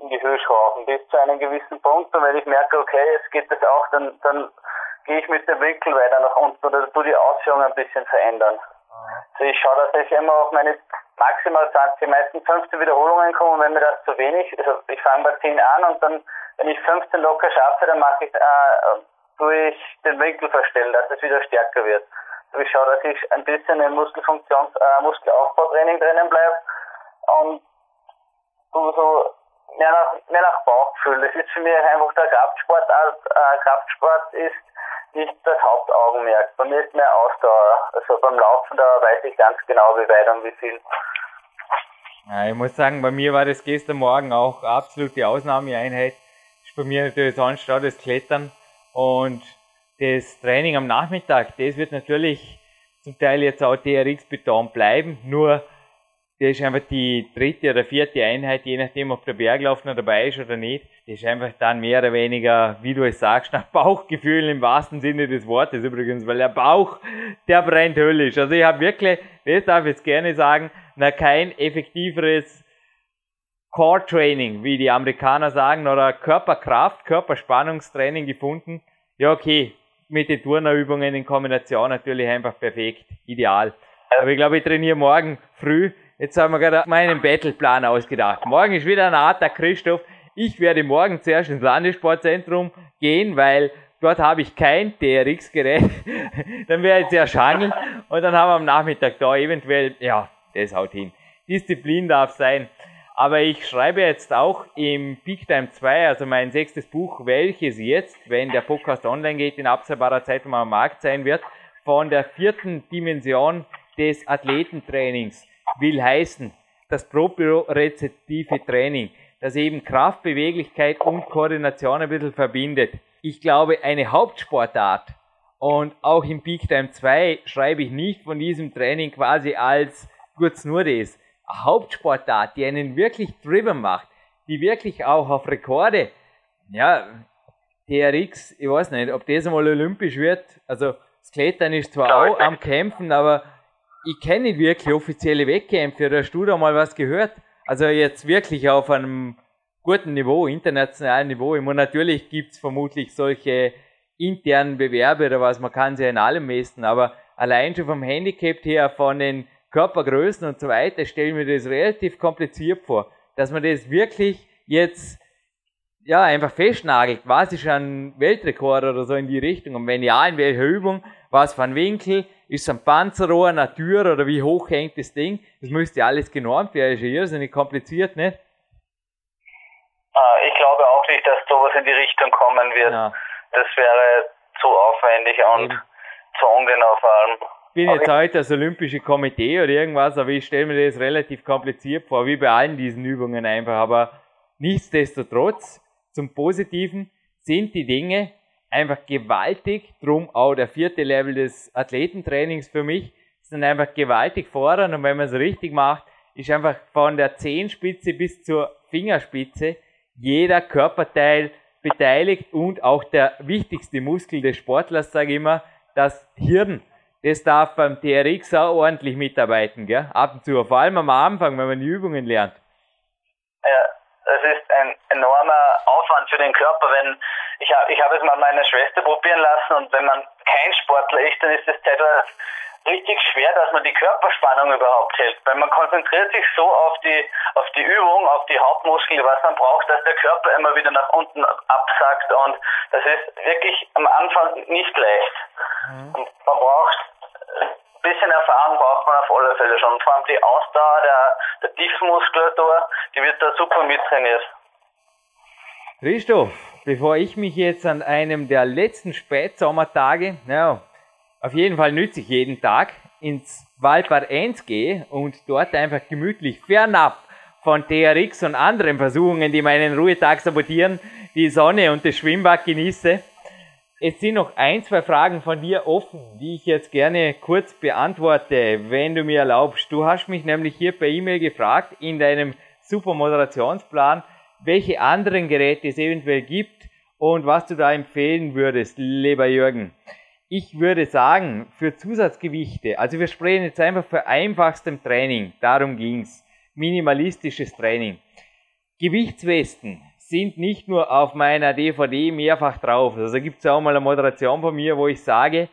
in die Höhe schrauben bis zu einem gewissen Punkt und wenn ich merke, okay, jetzt geht das auch, dann, dann gehe ich mit dem Winkel weiter nach unten oder tue die Ausführung ein bisschen verändern. Also ich schaue, dass ich immer auf meine maximal 20, meisten 15 Wiederholungen komme und wenn mir das zu wenig, also ich fange bei 10 an und dann, wenn ich 15 locker schaffe, dann mache ich, äh, tue ich den Winkel verstellen, dass es wieder stärker wird. Also ich schaue, dass ich ein bisschen im Muskelfunktions, äh, Muskelaufbautraining drinnen bleibe und so, so mehr nach, mehr nach Bauchgefühl. Das ist für mich einfach der Kraftsport, äh, Kraftsport ist nicht das Hauptaugenmerk. Bei mir ist mehr Ausdauer. Also beim Laufen, da weiß ich ganz genau, wie weit und wie viel. Ja, ich muss sagen, bei mir war das gestern Morgen auch absolut die Ausnahmeeinheit. Ist bei mir natürlich sonst auch das Klettern und das Training am Nachmittag. Das wird natürlich zum Teil jetzt auch TRX-Beton bleiben, nur das ist einfach die dritte oder vierte Einheit, je nachdem, ob der Berglauf noch dabei ist oder nicht. Das ist einfach dann mehr oder weniger, wie du es sagst, nach Bauchgefühl im wahrsten Sinne des Wortes übrigens, weil der Bauch, der brennt höllisch. Also ich habe wirklich, das darf ich jetzt gerne sagen, noch kein effektiveres Core Training, wie die Amerikaner sagen, oder Körperkraft, Körperspannungstraining gefunden. Ja, okay, mit den Turnerübungen in Kombination natürlich einfach perfekt, ideal. Aber ich glaube, ich trainiere morgen früh Jetzt haben wir gerade meinen Battleplan ausgedacht. Morgen ist wieder ein harter Christoph. Ich werde morgen zuerst ins Landessportzentrum gehen, weil dort habe ich kein TRX-Gerät. (laughs) dann werde ich zuerst hangeln und dann haben wir am Nachmittag da eventuell, ja, das haut hin. Disziplin darf sein. Aber ich schreibe jetzt auch im Peak Time 2, also mein sechstes Buch, welches jetzt, wenn der Podcast online geht, in absehbarer Zeit mal am Markt sein wird, von der vierten Dimension des Athletentrainings will heißen, das propriorezeptive Training, das eben Kraft, Beweglichkeit und Koordination ein bisschen verbindet. Ich glaube, eine Hauptsportart und auch im Peak Time 2 schreibe ich nicht von diesem Training quasi als kurz nur das. Eine Hauptsportart, die einen wirklich driven macht, die wirklich auch auf Rekorde, ja, TRX, ich weiß nicht, ob das einmal olympisch wird. Also, das Klettern ist zwar auch am Kämpfen, aber ich kenne nicht wirklich offizielle Wettkämpfe. Oder hast du da mal was gehört? Also jetzt wirklich auf einem guten Niveau, internationalen Niveau. Ich meine, natürlich gibt's vermutlich solche internen Bewerbe oder was, man kann sie in allem messen, aber allein schon vom Handicap her, von den Körpergrößen und so weiter, stelle ich mir das relativ kompliziert vor, dass man das wirklich jetzt ja, einfach festnagelt, was ist ein Weltrekord oder so in die Richtung und wenn ja, in welcher Übung, was für ein Winkel, ist ein Panzerrohr, eine Tür oder wie hoch hängt das Ding? Das müsste genormt werden, ist ja irrsinnig kompliziert, nicht? Ah, ich glaube auch nicht, dass sowas in die Richtung kommen wird. Ja. Das wäre zu aufwendig und Eben. zu ungenau vor allem. Ich bin jetzt heute das Olympische Komitee oder irgendwas, aber ich stelle mir das relativ kompliziert vor, wie bei allen diesen Übungen einfach. Aber nichtsdestotrotz, zum Positiven sind die Dinge, einfach gewaltig. Drum auch der vierte Level des Athletentrainings für mich sind einfach gewaltig fordern und wenn man es richtig macht, ist einfach von der Zehenspitze bis zur Fingerspitze jeder Körperteil beteiligt und auch der wichtigste Muskel des Sportlers, sage ich immer, das Hirn. Das darf beim TRX auch ordentlich mitarbeiten, gell? ab und zu, vor allem am Anfang, wenn man die Übungen lernt. Ja, das ist ein enormer Aufwand für den Körper, wenn ich habe ich habe es mal meine Schwester probieren lassen und wenn man kein Sportler ist, dann ist es teilweise richtig schwer, dass man die Körperspannung überhaupt hält. Weil man konzentriert sich so auf die, auf die Übung, auf die Hauptmuskeln, was man braucht, dass der Körper immer wieder nach unten absackt und das ist wirklich am Anfang nicht leicht. Mhm. Und man braucht ein bisschen Erfahrung braucht man auf alle Fälle schon. Vor allem die Ausdauer der, der Tiefenmuskulatur, die wird da super mittrainiert. Christoph, bevor ich mich jetzt an einem der letzten Spätsommertage, naja, auf jeden Fall nütze ich jeden Tag ins Waldbad 1 gehe und dort einfach gemütlich fernab von TRX und anderen Versuchungen, die meinen Ruhetag sabotieren, die Sonne und das Schwimmbad genieße. Es sind noch ein, zwei Fragen von dir offen, die ich jetzt gerne kurz beantworte, wenn du mir erlaubst. Du hast mich nämlich hier per E-Mail gefragt, in deinem super Moderationsplan, welche anderen Geräte es eventuell gibt und was du da empfehlen würdest, lieber Jürgen. Ich würde sagen, für Zusatzgewichte, also wir sprechen jetzt einfach für einfachstem Training, darum ging's, minimalistisches Training. Gewichtswesten sind nicht nur auf meiner DVD mehrfach drauf. Also gibt es auch mal eine Moderation von mir, wo ich sage,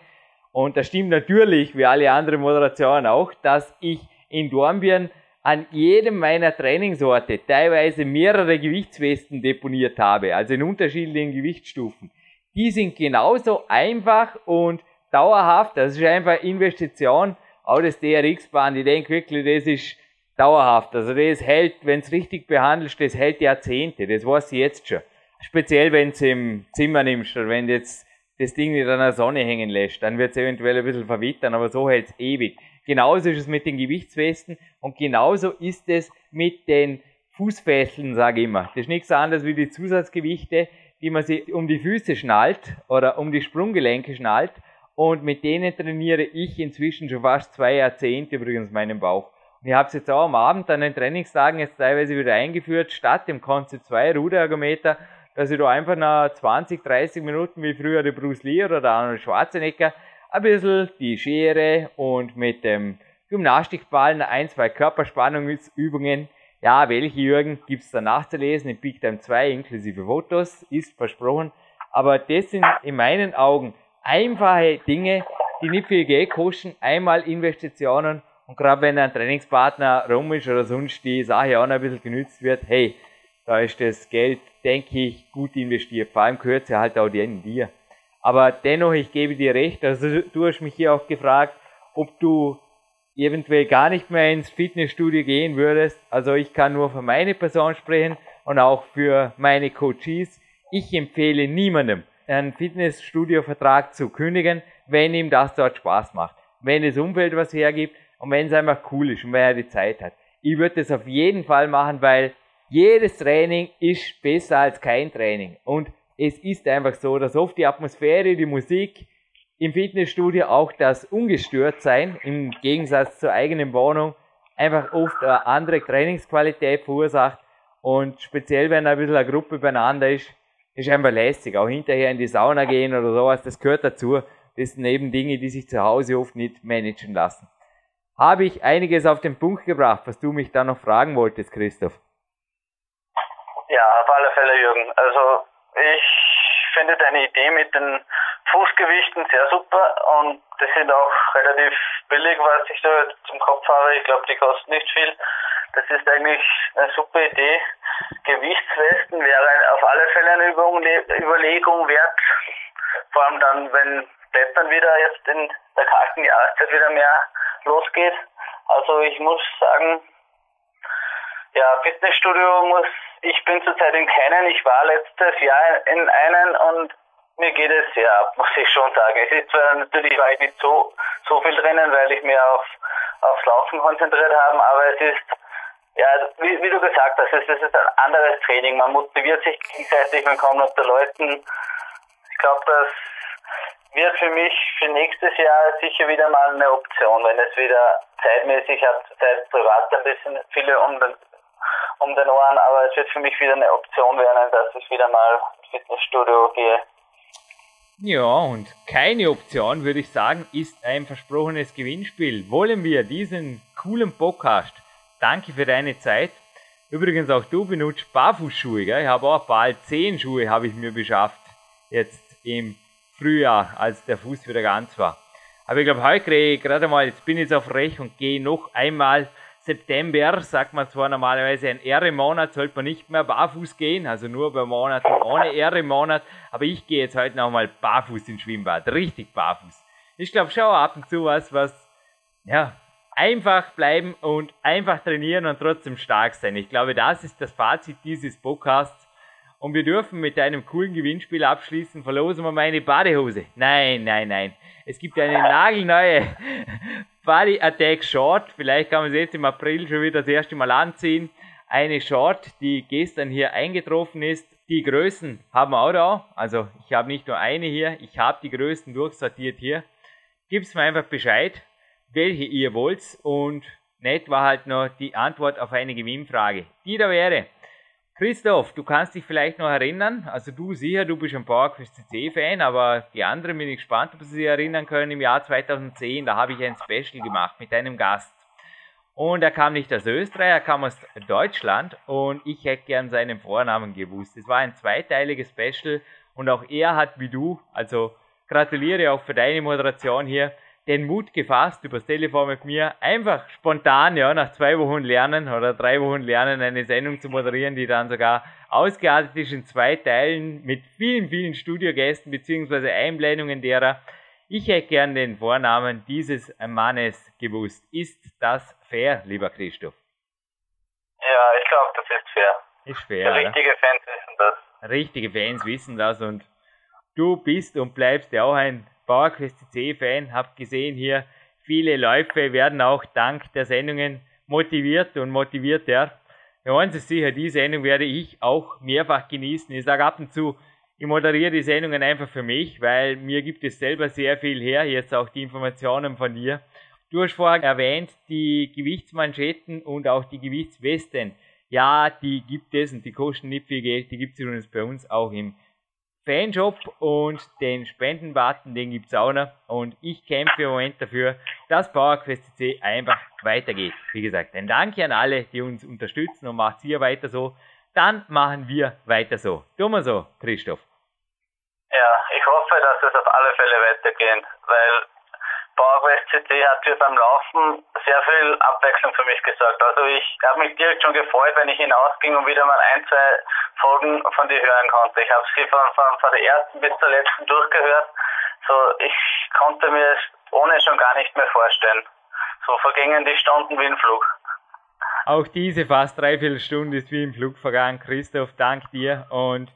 und das stimmt natürlich, wie alle anderen Moderationen auch, dass ich in Dornbirn an jedem meiner Trainingsorte teilweise mehrere Gewichtswesten deponiert habe, also in unterschiedlichen Gewichtsstufen die sind genauso einfach und dauerhaft. Das ist einfach Investition. Auch das DRX-Band, ich denke wirklich, das ist dauerhaft. Also das hält, wenn es richtig behandelst, das hält Jahrzehnte. Das weiß ich jetzt schon. Speziell, wenn es im Zimmer nimmst oder wenn du jetzt das Ding nicht an der Sonne hängen lässt, dann wird es eventuell ein bisschen verwittern, aber so hält es ewig. Genauso ist es mit den Gewichtswesten und genauso ist es mit den Fußfesseln, sage ich immer. Das ist nichts anderes wie die Zusatzgewichte, die man sich um die Füße schnallt oder um die Sprunggelenke schnallt. Und mit denen trainiere ich inzwischen schon fast zwei Jahrzehnte übrigens meinen Bauch. Und ich habe es jetzt auch am Abend an den Trainingstagen jetzt teilweise wieder eingeführt, statt dem Concept 2 Ruderergometer, dass ich da einfach nach 20, 30 Minuten wie früher der Bruce Lee oder der Arnold Schwarzenegger ein bisschen die Schere und mit dem Gymnastikballen ein, zwei Körperspannungsübungen ja, welche Jürgen gibt es da nachzulesen in Big Time 2 inklusive Fotos, ist versprochen. Aber das sind in meinen Augen einfache Dinge, die nicht viel Geld kosten, einmal Investitionen und gerade wenn ein Trainingspartner rum ist oder sonst die Sache auch noch ein bisschen genützt wird, hey, da ist das Geld, denke ich, gut investiert. Vor allem gehört es ja halt auch dir. Aber dennoch, ich gebe dir recht, also du hast mich hier auch gefragt, ob du eventuell gar nicht mehr ins Fitnessstudio gehen würdest. Also ich kann nur für meine Person sprechen und auch für meine Coaches. Ich empfehle niemandem, einen Fitnessstudio-Vertrag zu kündigen, wenn ihm das dort Spaß macht. Wenn das Umfeld was hergibt und wenn es einfach cool ist und wenn er die Zeit hat. Ich würde das auf jeden Fall machen, weil jedes Training ist besser als kein Training. Und es ist einfach so, dass oft die Atmosphäre, die Musik, im Fitnessstudio auch das Ungestörtsein im Gegensatz zur eigenen Wohnung einfach oft eine andere Trainingsqualität verursacht und speziell wenn ein bisschen eine Gruppe beieinander ist, ist einfach lästig. Auch hinterher in die Sauna gehen oder sowas, das gehört dazu. Das sind eben Dinge, die sich zu Hause oft nicht managen lassen. Habe ich einiges auf den Punkt gebracht, was du mich da noch fragen wolltest, Christoph? Ja, auf alle Fälle, Jürgen. Also ich finde deine Idee mit den Fußgewichten sehr super und die sind auch relativ billig, was ich da zum Kopf habe. Ich glaube, die kosten nicht viel. Das ist eigentlich eine super Idee. Gewichtswesten wäre auf alle Fälle eine Überlegung wert. Vor allem dann, wenn Klettern wieder jetzt in der kalten Jahreszeit wieder mehr losgeht. Also ich muss sagen, ja, Fitnessstudio muss, ich bin zurzeit in keinen, ich war letztes Jahr in einen und mir geht es sehr ab, muss ich schon sagen. Es ist zwar natürlich war ich nicht so, so viel drinnen, weil ich mir auf, aufs Laufen konzentriert habe, aber es ist, ja, wie, wie du gesagt hast, es, es ist ein anderes Training. Man motiviert sich gegenseitig, man kommt unter Leuten. Ich glaube, das wird für mich für nächstes Jahr sicher wieder mal eine Option, wenn es wieder zeitmäßig, ich habe zurzeit privat ein bisschen viele um den, Ohren, aber es wird für mich wieder eine Option werden, dass ich wieder mal ins Fitnessstudio gehe. Ja, und keine Option, würde ich sagen, ist ein versprochenes Gewinnspiel. Wollen wir diesen coolen Podcast, danke für deine Zeit, Übrigens auch du benutzt Barfußschuhe, gell? Ich habe auch bald zehn Schuhe habe ich mir beschafft. Jetzt im Frühjahr, als der Fuß wieder ganz war. Aber ich glaube, heute kriege ich gerade mal, jetzt bin ich jetzt auf Recht und gehe noch einmal September, sagt man zwar normalerweise, ein Ehre-Monat sollte man nicht mehr barfuß gehen, also nur bei Monaten ohne Ehre-Monat, aber ich gehe jetzt heute nochmal barfuß ins Schwimmbad, richtig barfuß. Ich glaube schon ab und zu was, was, ja, einfach bleiben und einfach trainieren und trotzdem stark sein. Ich glaube, das ist das Fazit dieses Podcasts. Und wir dürfen mit einem coolen Gewinnspiel abschließen. Verlosen wir meine Badehose. Nein, nein, nein. Es gibt eine nagelneue Body Attack Short. Vielleicht kann man sie jetzt im April schon wieder das erste Mal anziehen. Eine Short, die gestern hier eingetroffen ist. Die Größen haben wir auch da. Also ich habe nicht nur eine hier, ich habe die Größen durchsortiert hier. Gibt's mir einfach Bescheid, welche ihr wollt. Und nett war halt noch die Antwort auf eine Gewinnfrage. Die da wäre, Christoph, du kannst dich vielleicht noch erinnern, also du sicher, du bist ein PowerQuest CC-Fan, aber die anderen bin ich gespannt, ob sie sich erinnern können, im Jahr 2010, da habe ich ein Special gemacht mit einem Gast. Und er kam nicht aus Österreich, er kam aus Deutschland und ich hätte gern seinen Vornamen gewusst. Es war ein zweiteiliges Special und auch er hat wie du, also gratuliere auch für deine Moderation hier, den Mut gefasst, übers Telefon mit mir einfach spontan, ja, nach zwei Wochen lernen oder drei Wochen lernen, eine Sendung zu moderieren, die dann sogar ausgeartet ist in zwei Teilen mit vielen, vielen Studiogästen beziehungsweise Einblendungen derer. Ich hätte gern den Vornamen dieses Mannes gewusst. Ist das fair, lieber Christoph? Ja, ich glaube, das ist fair. Ist fair. Richtige oder? Fans wissen das. Richtige Fans wissen das und du bist und bleibst ja auch ein PowerQuest CC-Fan, habt gesehen hier, viele Läufe werden auch dank der Sendungen motiviert und motivierter. Ja, eins ist sicher, die Sendung werde ich auch mehrfach genießen. Ich sage ab und zu, ich moderiere die Sendungen einfach für mich, weil mir gibt es selber sehr viel her, jetzt auch die Informationen von dir. Du hast vorher erwähnt, die Gewichtsmanschetten und auch die Gewichtswesten. Ja, die gibt es und die kosten nicht viel Geld, die gibt es übrigens bei uns auch im Fanshop und den Spendenbutton, den gibt es auch noch. Und ich kämpfe im Moment dafür, dass PowerQuest C einfach weitergeht. Wie gesagt, ein Danke an alle, die uns unterstützen und macht ihr weiter so. Dann machen wir weiter so. Tun wir so, Christoph. Ja, ich hoffe, dass es auf alle Fälle weitergeht, weil PowerQuest hat hier beim Laufen sehr viel Abwechslung für mich gesorgt. Also ich habe mich direkt schon gefreut, wenn ich hinausging und wieder mal ein, zwei Folgen von dir hören konnte. Ich habe sie von, von, von der ersten bis zur letzten durchgehört. So, ich konnte mir es ohne schon gar nicht mehr vorstellen. So vergingen die Stunden wie ein Flug. Auch diese fast dreiviertel Stunde ist wie im Flug vergangen. Christoph, dank dir und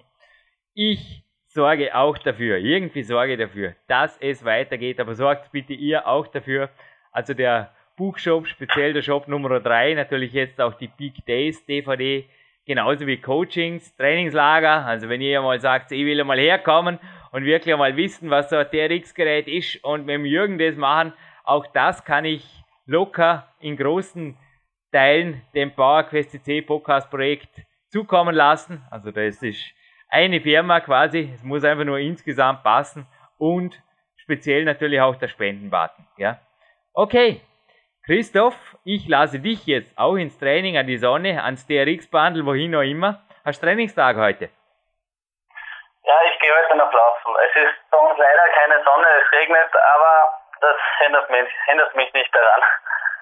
ich sorge auch dafür, irgendwie sorge dafür, dass es weitergeht, aber sorgt bitte ihr auch dafür. Also der Buchshop, speziell der Shop Nummer 3, natürlich jetzt auch die Big Days DVD, genauso wie Coachings, Trainingslager. Also wenn ihr mal sagt, ich will mal herkommen und wirklich mal wissen, was so ein TRX-Gerät ist und mit dem Jürgen das machen, auch das kann ich locker in großen Teilen dem PowerQuest CC Podcast Projekt zukommen lassen. Also das ist eine Firma quasi. Es muss einfach nur insgesamt passen und speziell natürlich auch der Spendenbutton. Ja? Okay, Christoph, ich lasse dich jetzt auch ins Training an die Sonne, ans DRX-Bundle, wohin auch immer. Hast Trainingstag heute? Ja, ich gehe heute noch laufen. Es ist bei uns leider keine Sonne, es regnet, aber das hindert mich, hindert mich nicht daran.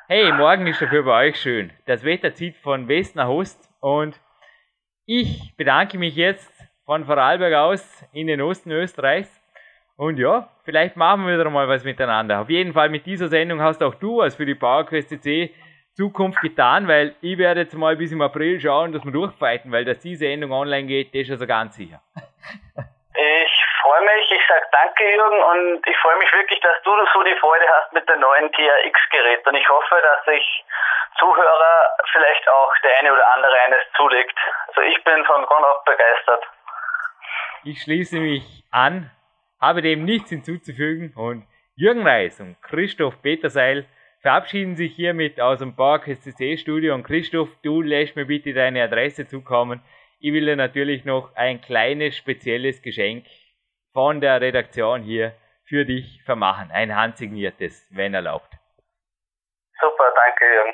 Hey, morgen ist dafür bei euch schön. Das Wetter zieht von West nach Ost und ich bedanke mich jetzt von Vorarlberg aus in den Osten Österreichs. Und ja, vielleicht machen wir wieder mal was miteinander. Auf jeden Fall mit dieser Sendung hast auch du was für die PowerQuest CC Zukunft getan, weil ich werde jetzt mal bis im April schauen, dass wir durchfighten, weil dass die Sendung online geht, das ist also ganz sicher. Ich freue mich, ich sage danke Jürgen und ich freue mich wirklich, dass du so die Freude hast mit dem neuen TRX-Gerät und ich hoffe, dass sich Zuhörer vielleicht auch der eine oder andere eines zulegt. Also ich bin von Grund auf begeistert. Ich schließe mich an, habe dem nichts hinzuzufügen und Jürgen Reis und Christoph Peterseil verabschieden sich hiermit aus dem Park SCC Studio und Christoph, du lässt mir bitte deine Adresse zukommen. Ich will dir natürlich noch ein kleines spezielles Geschenk von der Redaktion hier für dich vermachen. Ein handsigniertes, wenn erlaubt. Super, danke Jürgen.